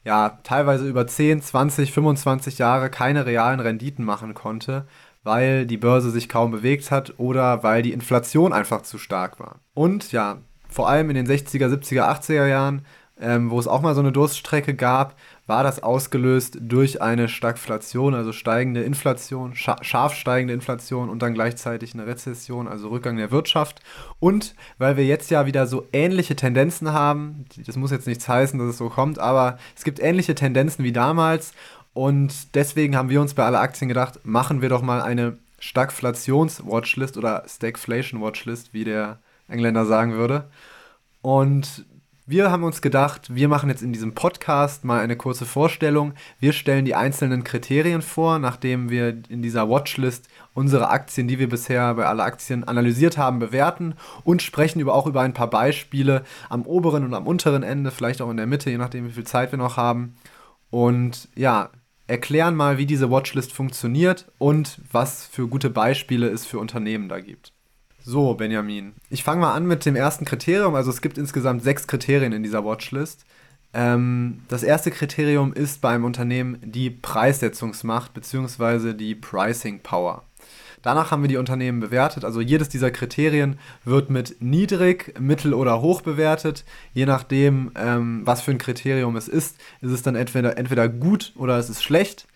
ja, teilweise über 10, 20, 25 Jahre keine realen Renditen machen konnte, weil die Börse sich kaum bewegt hat oder weil die Inflation einfach zu stark war. Und ja, vor allem in den 60er, 70er, 80er Jahren, ähm, wo es auch mal so eine Durststrecke gab, war das ausgelöst durch eine Stagflation, also steigende Inflation, scharf steigende Inflation und dann gleichzeitig eine Rezession, also Rückgang der Wirtschaft. Und weil wir jetzt ja wieder so ähnliche Tendenzen haben, das muss jetzt nichts heißen, dass es so kommt, aber es gibt ähnliche Tendenzen wie damals und deswegen haben wir uns bei alle Aktien gedacht, machen wir doch mal eine Stagflations-Watchlist oder Stagflation-Watchlist, wie der Engländer sagen würde. Und wir haben uns gedacht, wir machen jetzt in diesem Podcast mal eine kurze Vorstellung. Wir stellen die einzelnen Kriterien vor, nachdem wir in dieser Watchlist unsere Aktien, die wir bisher bei alle Aktien analysiert haben, bewerten und sprechen über, auch über ein paar Beispiele am oberen und am unteren Ende, vielleicht auch in der Mitte, je nachdem, wie viel Zeit wir noch haben. Und ja, erklären mal, wie diese Watchlist funktioniert und was für gute Beispiele es für Unternehmen da gibt. So, Benjamin. Ich fange mal an mit dem ersten Kriterium. Also es gibt insgesamt sechs Kriterien in dieser Watchlist. Ähm, das erste Kriterium ist bei einem Unternehmen die Preissetzungsmacht bzw. die Pricing Power. Danach haben wir die Unternehmen bewertet. Also jedes dieser Kriterien wird mit niedrig, mittel oder hoch bewertet. Je nachdem, ähm, was für ein Kriterium es ist, ist es dann entweder, entweder gut oder es ist schlecht.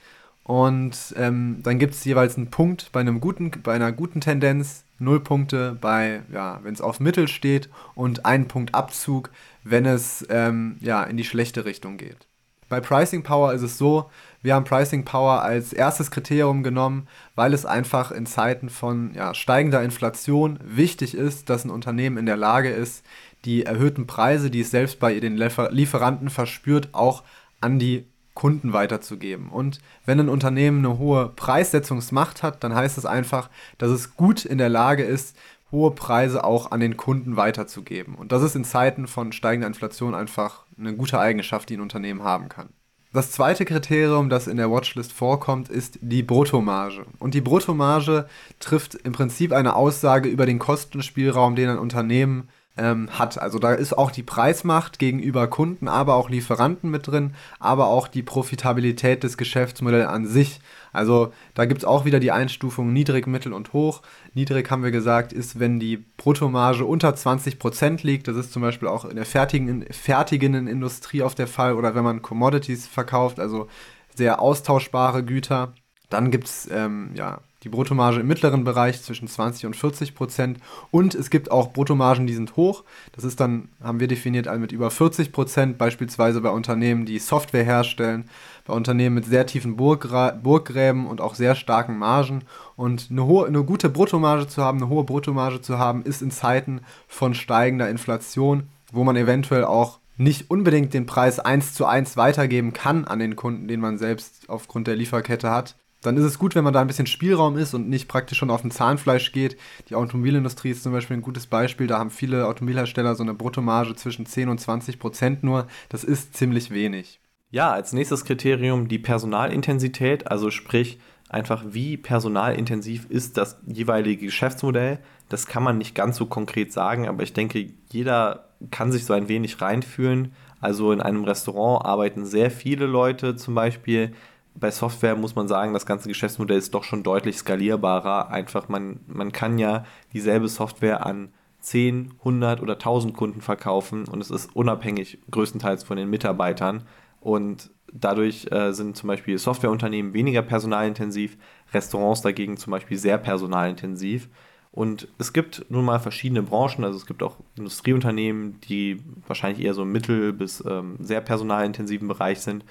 Und ähm, dann gibt es jeweils einen Punkt bei, einem guten, bei einer guten Tendenz, null Punkte bei, ja, wenn es auf Mittel steht und einen Punkt Abzug, wenn es ähm, ja, in die schlechte Richtung geht. Bei Pricing Power ist es so, wir haben Pricing Power als erstes Kriterium genommen, weil es einfach in Zeiten von ja, steigender Inflation wichtig ist, dass ein Unternehmen in der Lage ist, die erhöhten Preise, die es selbst bei den Lieferanten verspürt, auch an die Kunden weiterzugeben. Und wenn ein Unternehmen eine hohe Preissetzungsmacht hat, dann heißt es einfach, dass es gut in der Lage ist, hohe Preise auch an den Kunden weiterzugeben. Und das ist in Zeiten von steigender Inflation einfach eine gute Eigenschaft, die ein Unternehmen haben kann. Das zweite Kriterium, das in der Watchlist vorkommt, ist die Bruttomarge. Und die Bruttomarge trifft im Prinzip eine Aussage über den Kostenspielraum, den ein Unternehmen ähm, hat. Also da ist auch die Preismacht gegenüber Kunden, aber auch Lieferanten mit drin, aber auch die Profitabilität des Geschäftsmodells an sich. Also da gibt es auch wieder die Einstufung niedrig, mittel und hoch. Niedrig haben wir gesagt, ist, wenn die Bruttomarge unter 20% liegt. Das ist zum Beispiel auch in der fertigen, fertigenden Industrie auf der Fall oder wenn man Commodities verkauft, also sehr austauschbare Güter. Dann gibt es ähm, ja, die Bruttomarge im mittleren Bereich zwischen 20 und 40 Prozent. Und es gibt auch Bruttomargen, die sind hoch. Das ist dann, haben wir definiert, mit über 40 Prozent, beispielsweise bei Unternehmen, die Software herstellen, bei Unternehmen mit sehr tiefen Burggra Burggräben und auch sehr starken Margen. Und eine, hohe, eine gute Bruttomarge zu haben, eine hohe Bruttomarge zu haben, ist in Zeiten von steigender Inflation, wo man eventuell auch nicht unbedingt den Preis eins zu eins weitergeben kann an den Kunden, den man selbst aufgrund der Lieferkette hat, dann ist es gut, wenn man da ein bisschen Spielraum ist und nicht praktisch schon auf ein Zahnfleisch geht. Die Automobilindustrie ist zum Beispiel ein gutes Beispiel. Da haben viele Automobilhersteller so eine Bruttomarge zwischen 10 und 20 Prozent nur. Das ist ziemlich wenig. Ja, als nächstes Kriterium die Personalintensität, also sprich einfach wie personalintensiv ist das jeweilige Geschäftsmodell. Das kann man nicht ganz so konkret sagen, aber ich denke, jeder kann sich so ein wenig reinfühlen. Also in einem Restaurant arbeiten sehr viele Leute zum Beispiel bei Software muss man sagen, das ganze Geschäftsmodell ist doch schon deutlich skalierbarer. Einfach, man, man kann ja dieselbe Software an 10, 100 oder 1000 Kunden verkaufen und es ist unabhängig größtenteils von den Mitarbeitern. Und dadurch äh, sind zum Beispiel Softwareunternehmen weniger personalintensiv, Restaurants dagegen zum Beispiel sehr personalintensiv. Und es gibt nun mal verschiedene Branchen, also es gibt auch Industrieunternehmen, die wahrscheinlich eher so im mittel- bis ähm, sehr personalintensiven Bereich sind.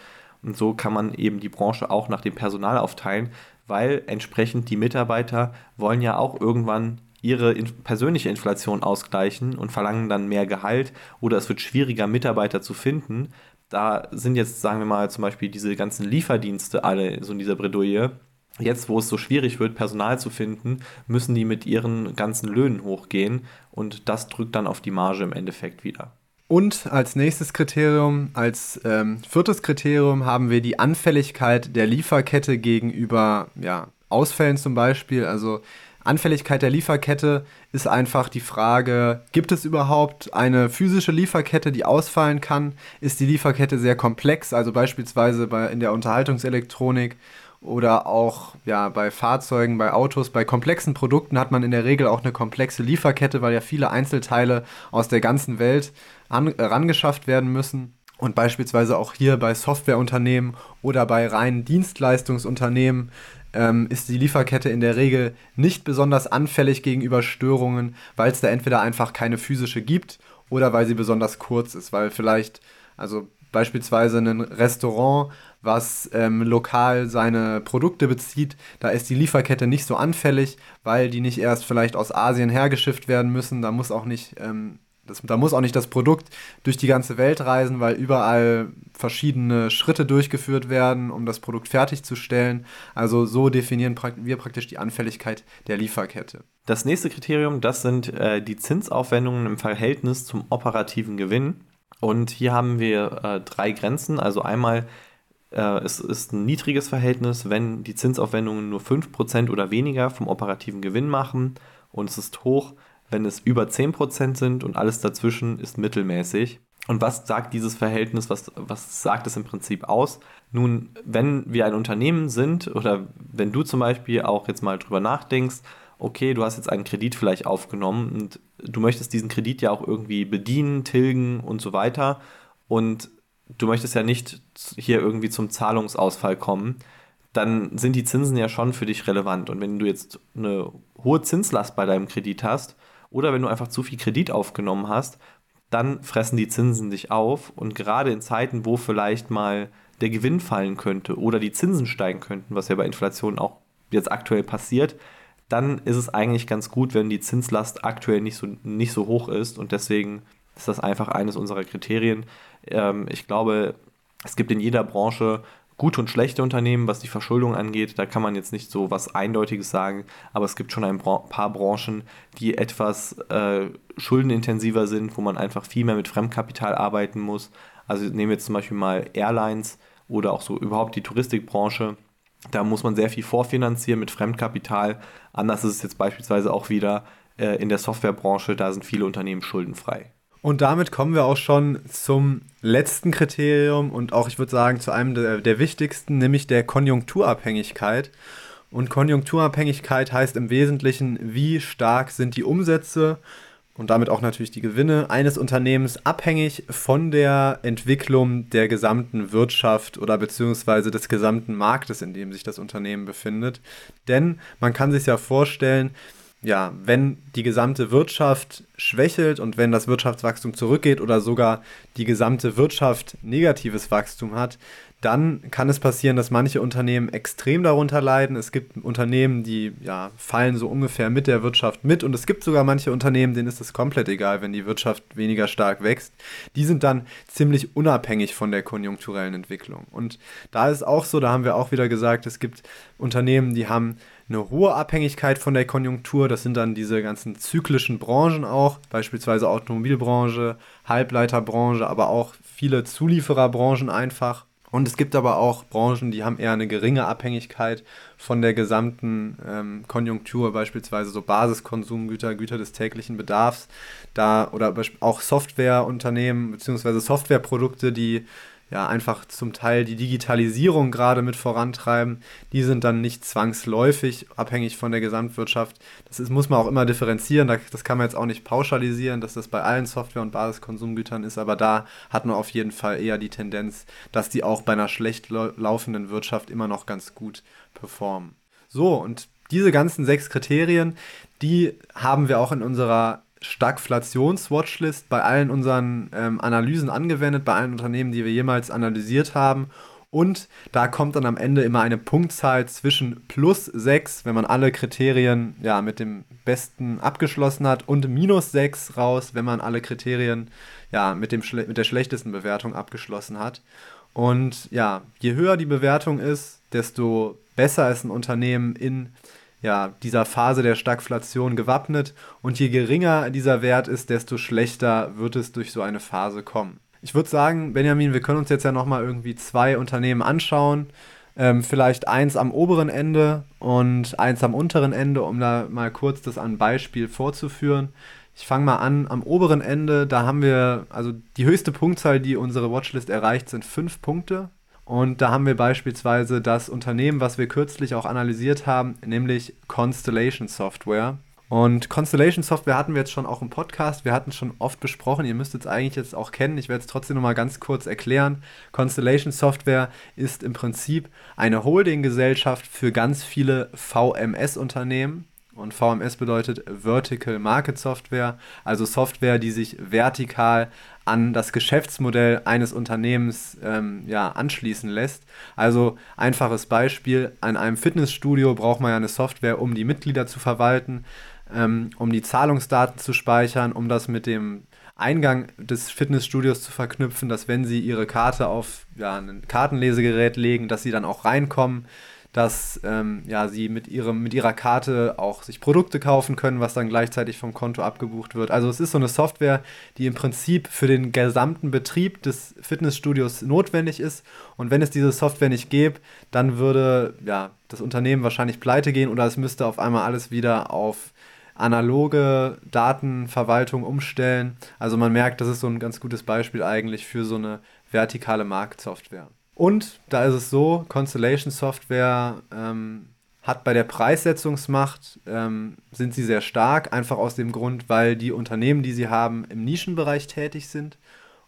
Und so kann man eben die Branche auch nach dem Personal aufteilen, weil entsprechend die Mitarbeiter wollen ja auch irgendwann ihre persönliche Inflation ausgleichen und verlangen dann mehr Gehalt oder es wird schwieriger, Mitarbeiter zu finden. Da sind jetzt, sagen wir mal, zum Beispiel diese ganzen Lieferdienste alle so in dieser Bredouille. Jetzt, wo es so schwierig wird, Personal zu finden, müssen die mit ihren ganzen Löhnen hochgehen und das drückt dann auf die Marge im Endeffekt wieder. Und als nächstes Kriterium, als ähm, viertes Kriterium haben wir die Anfälligkeit der Lieferkette gegenüber ja, Ausfällen zum Beispiel. Also Anfälligkeit der Lieferkette ist einfach die Frage, gibt es überhaupt eine physische Lieferkette, die ausfallen kann? Ist die Lieferkette sehr komplex, also beispielsweise bei, in der Unterhaltungselektronik oder auch ja, bei Fahrzeugen, bei Autos, bei komplexen Produkten hat man in der Regel auch eine komplexe Lieferkette, weil ja viele Einzelteile aus der ganzen Welt an, rangeschafft werden müssen. Und beispielsweise auch hier bei Softwareunternehmen oder bei reinen Dienstleistungsunternehmen ähm, ist die Lieferkette in der Regel nicht besonders anfällig gegenüber Störungen, weil es da entweder einfach keine physische gibt oder weil sie besonders kurz ist, weil vielleicht, also beispielsweise ein Restaurant, was ähm, lokal seine Produkte bezieht, da ist die Lieferkette nicht so anfällig, weil die nicht erst vielleicht aus Asien hergeschifft werden müssen, da muss auch nicht ähm, das, da muss auch nicht das Produkt durch die ganze Welt reisen, weil überall verschiedene Schritte durchgeführt werden, um das Produkt fertigzustellen. Also so definieren wir praktisch die Anfälligkeit der Lieferkette. Das nächste Kriterium, das sind äh, die Zinsaufwendungen im Verhältnis zum operativen Gewinn. Und hier haben wir äh, drei Grenzen. Also einmal äh, es ist ein niedriges Verhältnis, wenn die Zinsaufwendungen nur 5% oder weniger vom operativen Gewinn machen. Und es ist hoch, wenn es über 10% sind und alles dazwischen ist mittelmäßig. Und was sagt dieses Verhältnis, was, was sagt es im Prinzip aus? Nun, wenn wir ein Unternehmen sind oder wenn du zum Beispiel auch jetzt mal drüber nachdenkst, okay, du hast jetzt einen Kredit vielleicht aufgenommen und du möchtest diesen Kredit ja auch irgendwie bedienen, tilgen und so weiter und du möchtest ja nicht hier irgendwie zum Zahlungsausfall kommen, dann sind die Zinsen ja schon für dich relevant. Und wenn du jetzt eine hohe Zinslast bei deinem Kredit hast, oder wenn du einfach zu viel Kredit aufgenommen hast, dann fressen die Zinsen dich auf. Und gerade in Zeiten, wo vielleicht mal der Gewinn fallen könnte oder die Zinsen steigen könnten, was ja bei Inflation auch jetzt aktuell passiert, dann ist es eigentlich ganz gut, wenn die Zinslast aktuell nicht so, nicht so hoch ist. Und deswegen ist das einfach eines unserer Kriterien. Ähm, ich glaube, Es gibt in jeder Branche gute und schlechte Unternehmen, was die Verschuldung angeht. Da kann man jetzt nicht so was Eindeutiges sagen, aber es gibt schon ein paar Branchen, die etwas äh, schuldenintensiver sind, wo man einfach viel mehr mit Fremdkapital arbeiten muss. Also nehmen wir jetzt zum Beispiel mal Airlines oder auch so überhaupt die Touristikbranche. Da muss man sehr viel vorfinanzieren mit Fremdkapital. Anders ist es jetzt beispielsweise auch wieder äh, in der Softwarebranche, da sind viele Unternehmen schuldenfrei. Und damit kommen wir auch schon zum letzten Kriterium und auch, ich würde sagen, zu einem der, der, wichtigsten, nämlich der Konjunkturabhängigkeit. Und Konjunkturabhängigkeit heißt im Wesentlichen, wie stark sind die Umsätze und damit auch natürlich die Gewinne eines Unternehmens abhängig von der Entwicklung der gesamten Wirtschaft oder beziehungsweise des gesamten Marktes, in dem sich das Unternehmen befindet. Denn man kann sich ja vorstellen, ja, wenn die gesamte Wirtschaft schwächelt und wenn das Wirtschaftswachstum zurückgeht oder sogar die gesamte Wirtschaft negatives Wachstum hat, dann kann es passieren, dass manche Unternehmen extrem darunter leiden. Es gibt Unternehmen, die ja, fallen so ungefähr mit der Wirtschaft mit und es gibt sogar manche Unternehmen, denen ist es komplett egal, wenn die Wirtschaft weniger stark wächst. Die sind dann ziemlich unabhängig von der konjunkturellen Entwicklung. Und da ist auch so, da haben wir auch wieder gesagt, es gibt Unternehmen, die haben eine hohe Abhängigkeit von der Konjunktur. Das sind dann diese ganzen zyklischen Branchen auch, beispielsweise Automobilbranche, Halbleiterbranche, aber auch viele Zuliefererbranchen einfach. Und es gibt aber auch Branchen, die haben eher eine geringe Abhängigkeit von der gesamten ähm, Konjunktur, beispielsweise so Basiskonsumgüter, Güter des täglichen Bedarfs, da oder auch Softwareunternehmen bzw. Softwareprodukte, die ja einfach zum Teil die Digitalisierung gerade mit vorantreiben, die sind dann nicht zwangsläufig abhängig von der Gesamtwirtschaft. Das ist, muss man auch immer differenzieren, das kann man jetzt auch nicht pauschalisieren, dass das bei allen Software- und Basiskonsumgütern ist, aber da hat man auf jeden Fall eher die Tendenz, dass die auch bei einer schlecht laufenden Wirtschaft immer noch ganz gut performen. So, und diese ganzen sechs Kriterien, die haben wir auch in unserer Stagflations-Watchlist bei allen unseren ähm, Analysen angewendet, bei allen Unternehmen, die wir jemals analysiert haben. Und da kommt dann am Ende immer eine Punktzahl zwischen plus 6, wenn man alle Kriterien ja, mit dem besten abgeschlossen hat, und minus 6 raus, wenn man alle Kriterien ja, mit, dem mit der schlechtesten Bewertung abgeschlossen hat. Und ja, je höher die Bewertung ist, desto besser ist ein Unternehmen in ja, dieser Phase der Stagflation gewappnet und je geringer dieser Wert ist, desto schlechter wird es durch so eine Phase kommen. Ich würde sagen, Benjamin, wir können uns jetzt ja nochmal irgendwie zwei Unternehmen anschauen. Ähm, vielleicht eins am oberen Ende und eins am unteren Ende, um da mal kurz das an Beispiel vorzuführen. Ich fange mal an. Am oberen Ende, da haben wir, also die höchste Punktzahl, die unsere Watchlist erreicht, sind fünf Punkte. Und da haben wir beispielsweise das Unternehmen, was wir kürzlich auch analysiert haben, nämlich Constellation Software. Und Constellation Software hatten wir jetzt schon auch im Podcast. Wir hatten schon oft besprochen. Ihr müsst es eigentlich jetzt auch kennen. Ich werde es trotzdem nochmal ganz kurz erklären. Constellation Software ist im Prinzip eine Holdinggesellschaft für ganz viele VMS-Unternehmen. Und VMS bedeutet Vertical Market Software, also Software, die sich vertikal an das Geschäftsmodell eines Unternehmens ähm, ja, anschließen lässt. Also einfaches Beispiel, an einem Fitnessstudio braucht man ja eine Software, um die Mitglieder zu verwalten, ähm, um die Zahlungsdaten zu speichern, um das mit dem Eingang des Fitnessstudios zu verknüpfen, dass wenn sie ihre Karte auf ja, ein Kartenlesegerät legen, dass sie dann auch reinkommen dass ähm, ja, sie mit, ihrem, mit ihrer Karte auch sich Produkte kaufen können, was dann gleichzeitig vom Konto abgebucht wird. Also es ist so eine Software, die im Prinzip für den gesamten Betrieb des Fitnessstudios notwendig ist. Und wenn es diese Software nicht gäbe, dann würde ja, das Unternehmen wahrscheinlich pleite gehen oder es müsste auf einmal alles wieder auf analoge Datenverwaltung umstellen. Also man merkt, das ist so ein ganz gutes Beispiel eigentlich für so eine vertikale Marktsoftware. Und da ist es so, Constellation Software ähm, hat bei der Preissetzungsmacht, ähm, sind sie sehr stark, einfach aus dem Grund, weil die Unternehmen, die sie haben, im Nischenbereich tätig sind.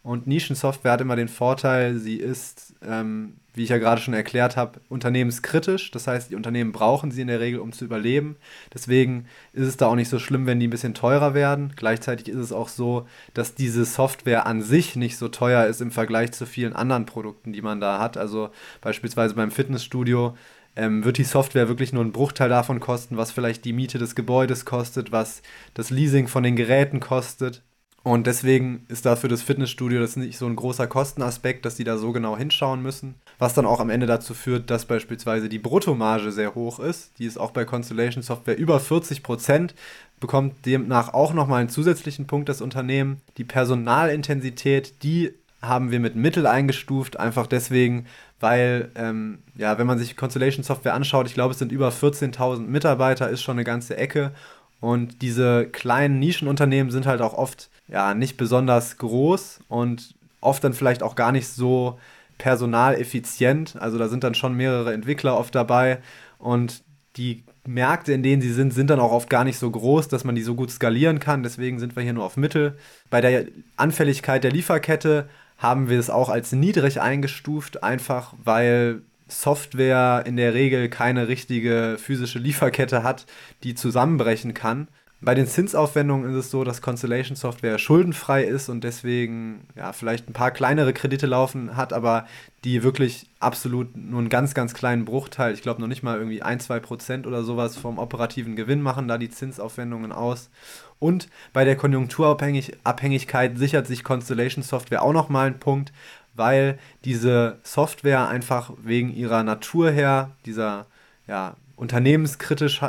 Und Nischensoftware hat immer den Vorteil, sie ist ähm, wie ich ja gerade schon erklärt habe, unternehmenskritisch. Das heißt, die Unternehmen brauchen sie in der Regel, um zu überleben. Deswegen ist es da auch nicht so schlimm, wenn die ein bisschen teurer werden. Gleichzeitig ist es auch so, dass diese Software an sich nicht so teuer ist im Vergleich zu vielen anderen Produkten, die man da hat. Also beispielsweise beim Fitnessstudio ähm, wird die Software wirklich nur einen Bruchteil davon kosten, was vielleicht die Miete des Gebäudes kostet, was das Leasing von den Geräten kostet. Und deswegen ist da für das Fitnessstudio das nicht so ein großer Kostenaspekt, dass die da so genau hinschauen müssen. Was dann auch am Ende dazu führt, dass beispielsweise die Bruttomarge sehr hoch ist. Die ist auch bei Constellation Software über 40 Prozent. Bekommt demnach auch nochmal einen zusätzlichen Punkt das Unternehmen. Die Personalintensität, die haben wir mit Mittel eingestuft, einfach deswegen, weil, ähm, ja, wenn man sich Constellation Software anschaut, ich glaube, es sind über 14.000 Mitarbeiter, ist schon eine ganze Ecke. Und diese kleinen Nischenunternehmen sind halt auch oft ja nicht besonders groß und oft dann vielleicht auch gar nicht so personaleffizient. Also da sind dann schon mehrere Entwickler oft dabei und die Märkte, in denen sie sind, sind dann auch oft gar nicht so groß, dass man die so gut skalieren kann. Deswegen sind wir hier nur auf Mittel. Bei der Anfälligkeit der Lieferkette haben wir es auch als niedrig eingestuft, einfach weil Software in der Regel keine richtige physische Lieferkette hat, die zusammenbrechen kann. Bei den Zinsaufwendungen ist es so, dass Constellation Software schuldenfrei ist und deswegen ja vielleicht ein paar kleinere Kredite laufen hat, aber die wirklich absolut nur einen ganz, ganz kleinen Bruchteil, ich glaube noch nicht mal irgendwie ein, zwei Prozent oder sowas vom operativen Gewinn machen da die Zinsaufwendungen aus. Und bei der Konjunkturabhängigkeit sichert sich Constellation Software auch nochmal einen Punkt, weil diese Software einfach wegen ihrer Natur her, dieser ja, unternehmenskritisch,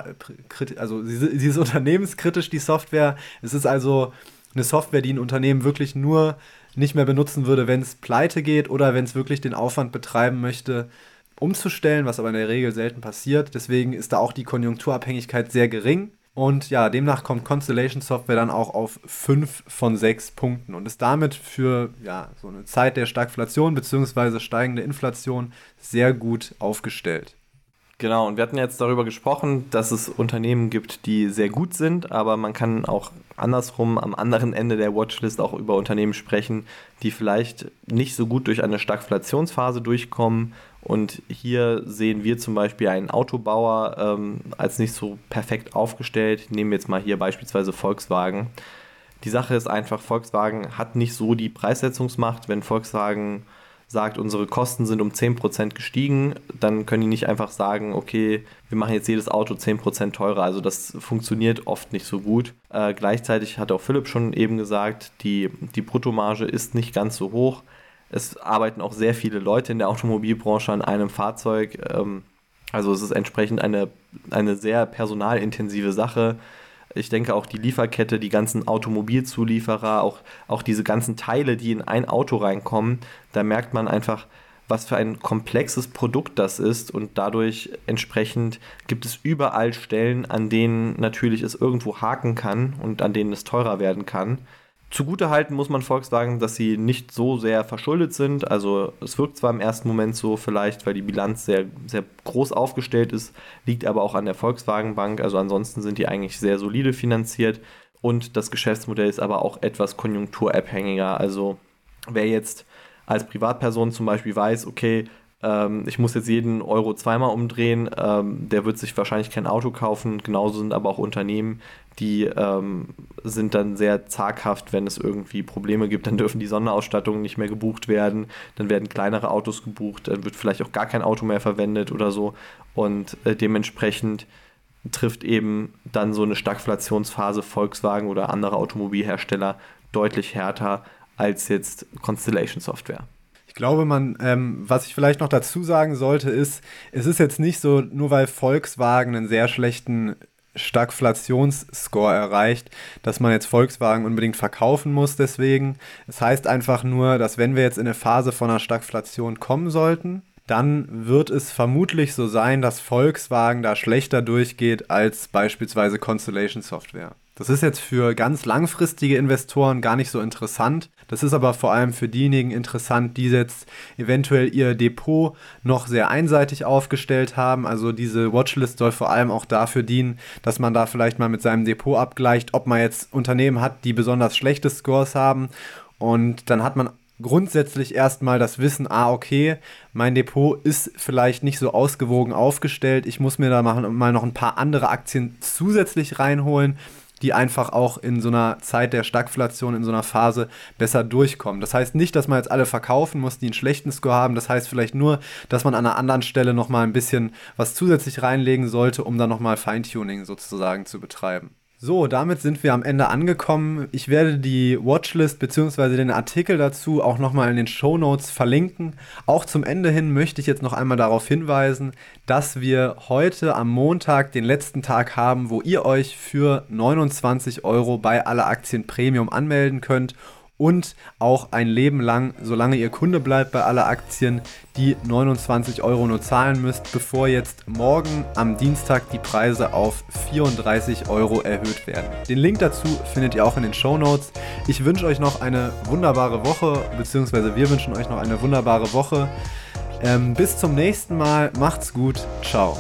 also sie, ist unternehmenskritisch, die Software. Es ist also eine Software, die ein Unternehmen wirklich nur nicht mehr benutzen würde, wenn es pleite geht oder wenn es wirklich den Aufwand betreiben möchte, umzustellen, was aber in der Regel selten passiert. Deswegen ist da auch die Konjunkturabhängigkeit sehr gering. Und ja, demnach kommt Constellation Software dann auch auf 5 von 6 Punkten und ist damit für ja, so eine Zeit der Stagflation bzw. steigende Inflation sehr gut aufgestellt. Genau, und wir hatten jetzt darüber gesprochen, dass es Unternehmen gibt, die sehr gut sind, aber man kann auch andersrum am anderen Ende der Watchlist auch über Unternehmen sprechen, die vielleicht nicht so gut durch eine Stagflationsphase durchkommen. Und hier sehen wir zum Beispiel einen Autobauer ähm, als nicht so perfekt aufgestellt. Nehmen wir jetzt mal hier beispielsweise Volkswagen. Die Sache ist einfach, Volkswagen hat nicht so die Preissetzungsmacht, wenn Volkswagen sagt, unsere Kosten sind um 10% gestiegen, dann können die nicht einfach sagen, okay, wir machen jetzt jedes Auto 10% teurer. Also das funktioniert oft nicht so gut. Äh, gleichzeitig hat auch Philipp schon eben gesagt, die, die Bruttomarge ist nicht ganz so hoch. Es arbeiten auch sehr viele Leute in der Automobilbranche an einem Fahrzeug. Ähm, also es ist entsprechend eine, eine sehr personalintensive Sache ich denke auch die Lieferkette, die ganzen Automobilzulieferer, auch, auch diese ganzen Teile, die in ein Auto reinkommen, da merkt man einfach, was für ein komplexes Produkt das ist und dadurch entsprechend gibt es überall Stellen, an denen natürlich es irgendwo haken kann und an denen es teurer werden kann. Zugutehalten muss man Volkswagen, dass sie nicht so sehr verschuldet sind. Also es wirkt zwar im ersten Moment so vielleicht, weil die Bilanz sehr, sehr groß aufgestellt ist, liegt aber auch an der Volkswagen Bank. Also ansonsten sind die eigentlich sehr solide finanziert. Und das Geschäftsmodell ist aber auch etwas konjunkturabhängiger. Also wer jetzt als Privatperson zum Beispiel weiß, okay, ähm, ich muss jetzt jeden Euro zweimal umdrehen, ähm, der wird sich wahrscheinlich kein Auto kaufen. Genauso sind aber auch Unternehmen, die ähm, sind dann sehr zaghaft, wenn es irgendwie Probleme gibt. Dann dürfen die Sonderausstattungen nicht mehr gebucht werden. Dann werden kleinere Autos gebucht. Dann wird vielleicht auch gar kein Auto mehr verwendet oder so. Und äh, dementsprechend trifft eben dann so eine Stagflationsphase Volkswagen oder andere Automobilhersteller deutlich härter als jetzt Constellation Software. Ich glaube, man, ähm, was ich vielleicht noch dazu sagen sollte, ist, es ist jetzt nicht so, nur weil Volkswagen einen sehr schlechten Stagflationsscore erreicht, dass man jetzt Volkswagen unbedingt verkaufen muss deswegen. Es heißt einfach nur, dass wenn wir jetzt in eine Phase von einer Stagflation kommen sollten, dann wird es vermutlich so sein, dass Volkswagen da schlechter durchgeht als beispielsweise Constellation Software. Das ist jetzt für ganz langfristige Investoren gar nicht so interessant. Das ist aber vor allem für diejenigen interessant, die jetzt eventuell ihr Depot noch sehr einseitig aufgestellt haben. Also diese Watchlist soll vor allem auch dafür dienen, dass man da vielleicht mal mit seinem Depot abgleicht, ob man jetzt Unternehmen hat, die besonders schlechte Scores haben. Und dann hat man grundsätzlich erstmal das Wissen, ah, okay, mein Depot ist vielleicht nicht so ausgewogen aufgestellt. Ich muss mir da mal noch ein paar andere Aktien zusätzlich reinholen die einfach auch in so einer Zeit der Stagflation, in so einer Phase besser durchkommen. Das heißt nicht, dass man jetzt alle verkaufen muss, die einen schlechten Score haben. Das heißt vielleicht nur, dass man an einer anderen Stelle nochmal ein bisschen was zusätzlich reinlegen sollte, um dann nochmal Feintuning sozusagen zu betreiben. So, damit sind wir am Ende angekommen. Ich werde die Watchlist bzw. den Artikel dazu auch nochmal in den Show Notes verlinken. Auch zum Ende hin möchte ich jetzt noch einmal darauf hinweisen, dass wir heute am Montag den letzten Tag haben, wo ihr euch für 29 Euro bei aller Aktien Premium anmelden könnt und auch ein Leben lang, solange ihr Kunde bleibt bei aller Aktien, die 29 Euro nur zahlen müsst, bevor jetzt morgen am Dienstag die Preise auf 34 Euro erhöht werden. Den Link dazu findet ihr auch in den Show Notes. Ich wünsche euch noch eine wunderbare Woche, beziehungsweise wir wünschen euch noch eine wunderbare Woche. Ähm, bis zum nächsten Mal, macht's gut, ciao.